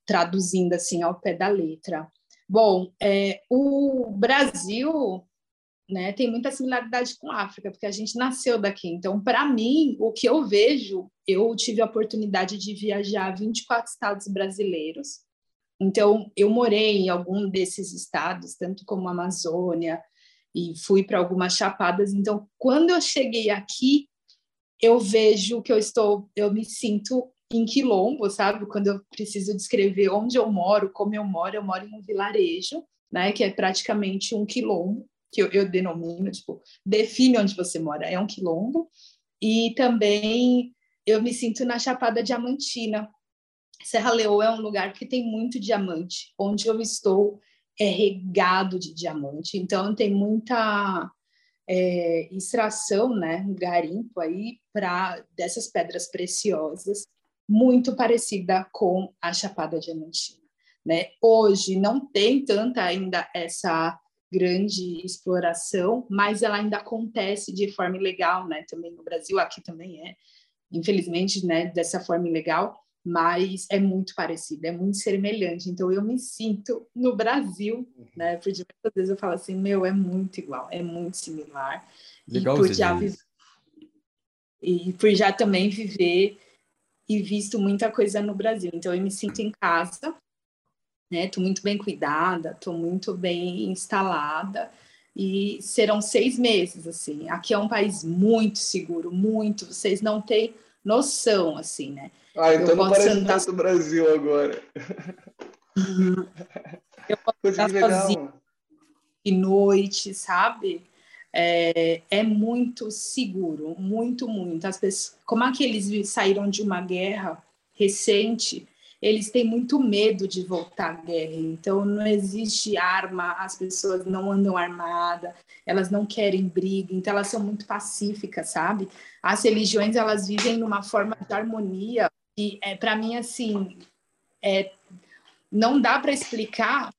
Traduzindo assim ao pé da letra. Bom, é, o Brasil né, tem muita similaridade com a África, porque a gente nasceu daqui. Então, para mim, o que eu vejo, eu tive a oportunidade de viajar 24 estados brasileiros. Então, eu morei em algum desses estados, tanto como a Amazônia, e fui para algumas chapadas. Então, quando eu cheguei aqui, eu vejo que eu estou, eu me sinto em quilombo, sabe? Quando eu preciso descrever onde eu moro, como eu moro, eu moro em um vilarejo, né? Que é praticamente um quilombo, que eu, eu denomino, tipo, define onde você mora, é um quilombo. E também eu me sinto na Chapada Diamantina. Serra Leoa é um lugar que tem muito diamante. Onde eu estou, é regado de diamante, então tem muita é, extração, né, um garimpo aí para dessas pedras preciosas. muito parecida com a Chapada Diamantina. Né? Hoje não tem tanta ainda essa grande exploração, mas ela ainda acontece de forma ilegal, né? Também no Brasil, aqui também é, infelizmente, né? Dessa forma ilegal, mas é muito parecido, é muito semelhante. Então eu me sinto no Brasil, né? Por diversas vezes eu falo assim, meu, é muito igual, é muito similar. Legal e por já viver, e por já também viver e visto muita coisa no Brasil. Então eu me sinto em casa, né? Tô muito bem cuidada, tô muito bem instalada e serão seis meses assim. Aqui é um país muito seguro, muito. Vocês não têm noção assim, né? Ah, então eu não parece andar... tanto Brasil agora. Uhum. Eu posso sozinha de noite, sabe? É, é, muito seguro, muito, muito. As pessoas, como aqueles saíram de uma guerra recente, eles têm muito medo de voltar à guerra. Então, não existe arma, as pessoas não andam armadas, elas não querem briga, então elas são muito pacíficas, sabe? As religiões, elas vivem numa forma de harmonia e, é, para mim, assim, é, não dá para explicar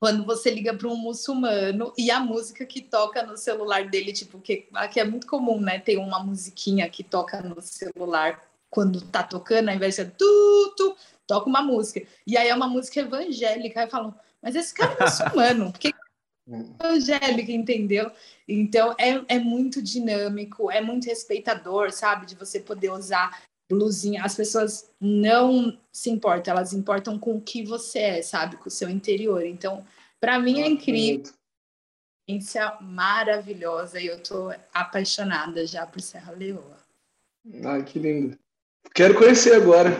quando você liga para um muçulmano e a música que toca no celular dele, tipo, que aqui é muito comum, né? Tem uma musiquinha que toca no celular quando tá tocando, ao invés de tu, tu, toca uma música. E aí é uma música evangélica. Aí falam, mas esse cara é muçulmano, porque é evangélica, entendeu? Então é, é muito dinâmico, é muito respeitador, sabe? De você poder usar blusinha. As pessoas não se importam, elas importam com o que você é, sabe? Com o seu interior. Então, para mim é incrível. Experiência maravilhosa e eu tô apaixonada já por Serra Leoa. Ai, que lindo. Quero conhecer agora.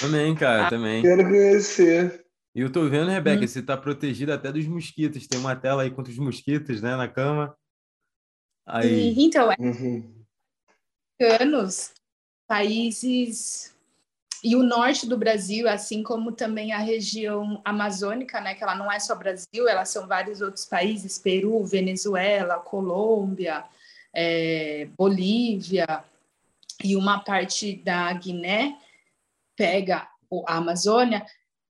Também, cara, ah, também. Quero conhecer. E eu tô vendo, Rebeca, hum. você tá protegida até dos mosquitos. Tem uma tela aí contra os mosquitos, né, na cama. Aí. Então, é uhum. anos, países e o norte do Brasil, assim como também a região amazônica, né, que ela não é só Brasil, ela são vários outros países, Peru, Venezuela, Colômbia, é, Bolívia, e uma parte da Guiné pega a Amazônia,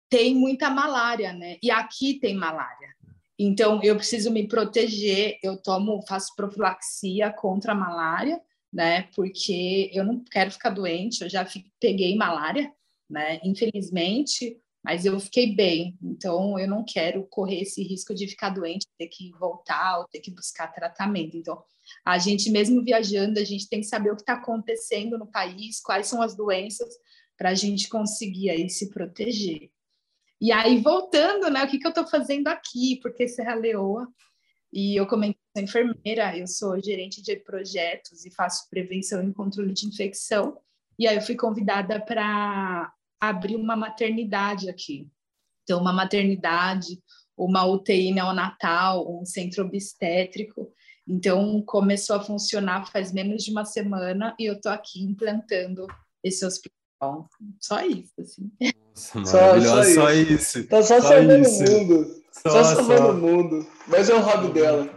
tem muita malária, né? E aqui tem malária. Então eu preciso me proteger, eu tomo, faço profilaxia contra a malária, né? Porque eu não quero ficar doente, eu já peguei malária, né? Infelizmente, mas eu fiquei bem, então eu não quero correr esse risco de ficar doente, ter que voltar ou ter que buscar tratamento. Então, a gente mesmo viajando, a gente tem que saber o que está acontecendo no país, quais são as doenças, para a gente conseguir aí se proteger. E aí, voltando, né, o que, que eu estou fazendo aqui? Porque Serra Leoa, e eu comentei, sou enfermeira, eu sou gerente de projetos e faço prevenção e controle de infecção. E aí eu fui convidada para abrir uma maternidade aqui. Então, uma maternidade, uma UTI neonatal, um centro obstétrico. Então, começou a funcionar faz menos de uma semana e eu estou aqui implantando esse hospital. Só isso, assim. Nossa, só, só, só isso. Tá só, só salvando o mundo. Só, só salvando o mundo. Mas é o hobby dela.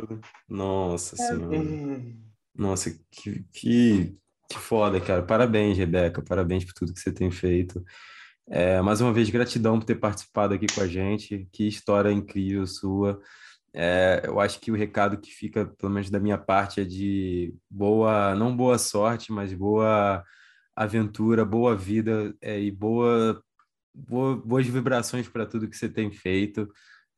Nossa é. senhora. Hum. Nossa, que, que, que foda, cara. Parabéns, Rebeca. Parabéns por tudo que você tem feito. É, mais uma vez, gratidão por ter participado aqui com a gente. Que história incrível sua. É, eu acho que o recado que fica, pelo menos da minha parte, é de boa, não boa sorte, mas boa aventura, boa vida é, e boa, boa, boas vibrações para tudo que você tem feito.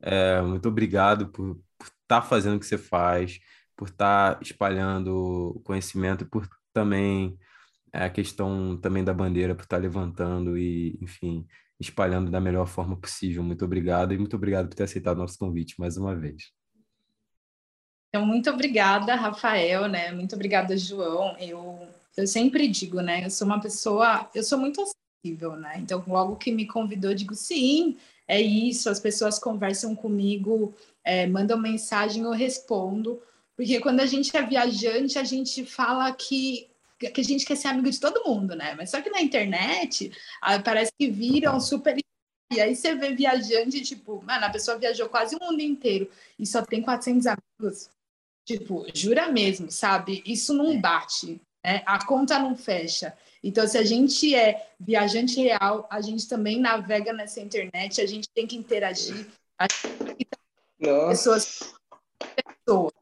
É, muito obrigado por estar tá fazendo o que você faz, por estar tá espalhando conhecimento, por também é, a questão também da bandeira, por estar tá levantando e, enfim, espalhando da melhor forma possível. Muito obrigado e muito obrigado por ter aceitado nosso convite mais uma vez. Então, muito obrigada, Rafael, né? Muito obrigada, João. Eu, eu sempre digo, né? Eu sou uma pessoa, eu sou muito acessível, né? Então, logo que me convidou, eu digo sim, é isso. As pessoas conversam comigo, é, mandam mensagem, eu respondo. Porque quando a gente é viajante, a gente fala que que a gente quer ser amigo de todo mundo, né? Mas só que na internet ah, parece que viram super. E aí você vê viajante, tipo, mano, a pessoa viajou quase o mundo inteiro e só tem 400 amigos. Tipo, jura mesmo, sabe? Isso não bate. Né? A conta não fecha. Então, se a gente é viajante real, a gente também navega nessa internet, a gente tem que interagir. A gente pessoas, pessoas.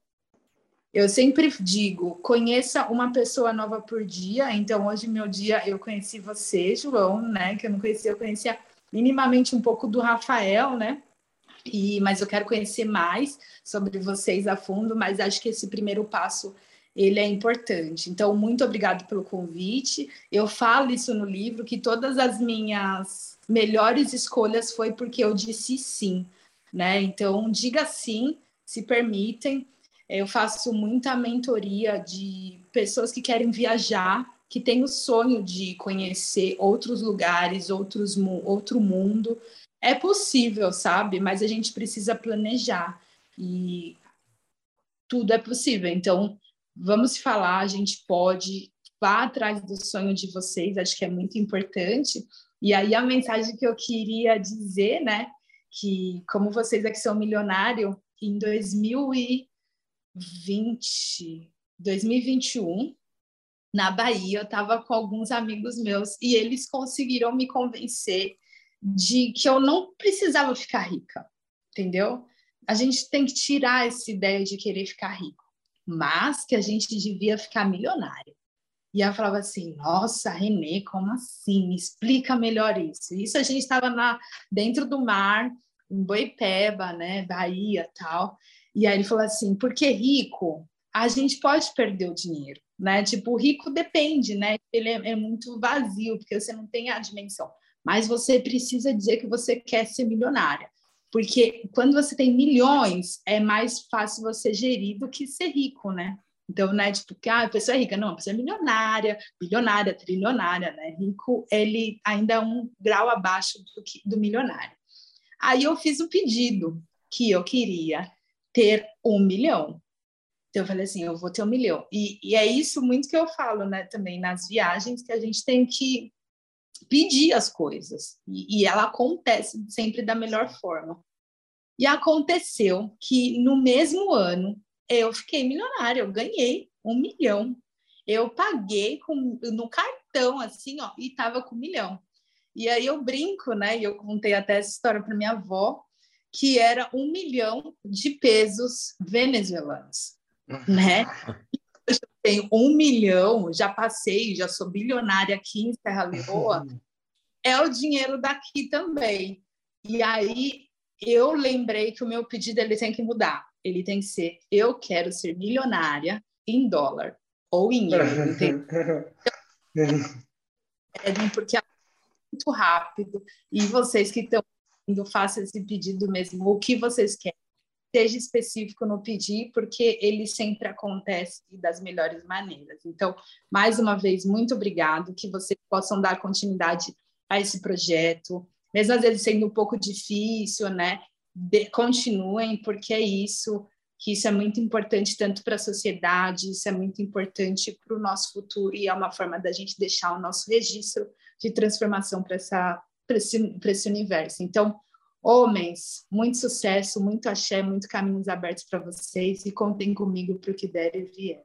Eu sempre digo, conheça uma pessoa nova por dia. Então, hoje, meu dia, eu conheci você, João, né? Que eu não conhecia, eu conhecia minimamente um pouco do Rafael, né? E, mas eu quero conhecer mais sobre vocês a fundo, mas acho que esse primeiro passo ele é importante. Então, muito obrigado pelo convite. Eu falo isso no livro que todas as minhas melhores escolhas foi porque eu disse sim, né? Então, diga sim, se permitem. Eu faço muita mentoria de pessoas que querem viajar, que têm o sonho de conhecer outros lugares, outros outro mundo. É possível, sabe? Mas a gente precisa planejar e tudo é possível. Então, vamos falar, a gente pode, vá atrás do sonho de vocês, acho que é muito importante. E aí a mensagem que eu queria dizer, né, que como vocês aqui são milionário, em 2020, 2021, na Bahia, eu estava com alguns amigos meus e eles conseguiram me convencer de que eu não precisava ficar rica, entendeu? A gente tem que tirar essa ideia de querer ficar rico mas que a gente devia ficar milionário. E ela falava assim: Nossa, Renê, como assim? Me explica melhor isso. Isso a gente estava dentro do mar, em Boipeba, né, Bahia, tal. E aí ele falou assim: Porque rico, a gente pode perder o dinheiro, né? Tipo, o rico depende, né? Ele é, é muito vazio porque você não tem a dimensão. Mas você precisa dizer que você quer ser milionária. Porque quando você tem milhões, é mais fácil você gerir do que ser rico, né? Então, né, tipo, que ah, a pessoa é rica, não, a pessoa é milionária, bilionária, trilionária, né? Rico, ele ainda é um grau abaixo do, que, do milionário. Aí eu fiz o pedido que eu queria ter um milhão. Então eu falei assim, eu vou ter um milhão. E, e é isso muito que eu falo, né, também nas viagens, que a gente tem que pedir as coisas e, e ela acontece sempre da melhor forma. E aconteceu que no mesmo ano eu fiquei milionária, eu ganhei um milhão. Eu paguei com, no cartão, assim, ó, e tava com um milhão. E aí eu brinco, né? E eu contei até essa história para minha avó, que era um milhão de pesos venezuelanos, né? eu tenho um milhão, já passei, já sou bilionária aqui em Serra Leoa, é o dinheiro daqui também. E aí eu lembrei que o meu pedido ele tem que mudar. Ele tem que ser: eu quero ser milionária em dólar ou em euro. porque é muito rápido. E vocês que estão indo, façam esse pedido mesmo. O que vocês querem? seja específico no pedir, porque ele sempre acontece das melhores maneiras. Então, mais uma vez, muito obrigado, que vocês possam dar continuidade a esse projeto, mesmo às vezes sendo um pouco difícil, né? De, continuem, porque é isso, que isso é muito importante tanto para a sociedade, isso é muito importante para o nosso futuro e é uma forma da gente deixar o nosso registro de transformação para esse, esse universo. Então, Homens, muito sucesso, muito axé, muito caminhos abertos para vocês e contem comigo para o que der e vier.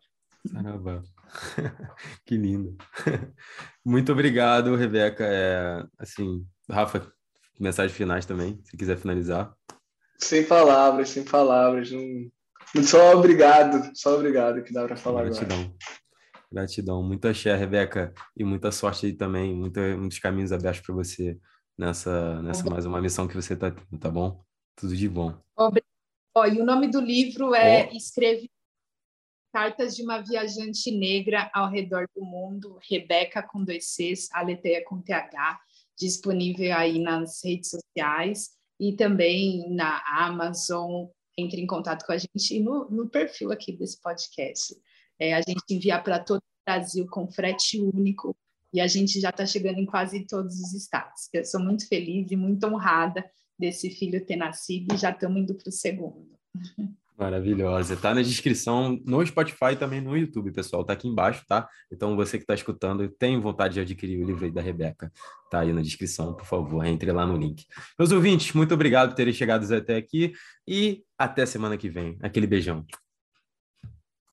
Caramba, que lindo. Muito obrigado, Rebeca. É, assim, Rafa, mensagens finais também, se quiser finalizar. Sem palavras, sem palavras. Não... Só obrigado, só obrigado que dá para falar Gratidão. agora. Gratidão. Muito axé, Rebeca, e muita sorte aí também, muitos caminhos abertos para você nessa, nessa mais uma missão que você está tendo, tá bom? Tudo de bom. Oh, e o nome do livro é oh. Escreve Cartas de uma Viajante Negra ao Redor do Mundo, Rebeca com dois Cs, Aleteia com TH, disponível aí nas redes sociais e também na Amazon. Entre em contato com a gente e no, no perfil aqui desse podcast. É, a gente envia para todo o Brasil com frete único e a gente já está chegando em quase todos os estados. Eu sou muito feliz e muito honrada desse filho ter nascido e já estamos indo para o segundo. Maravilhosa. Tá na descrição no Spotify e também no YouTube, pessoal. Tá aqui embaixo, tá? Então você que está escutando tem vontade de adquirir o livro aí da Rebeca, tá aí na descrição, por favor, entre lá no link. Meus ouvintes, muito obrigado por terem chegado até aqui e até semana que vem. Aquele beijão.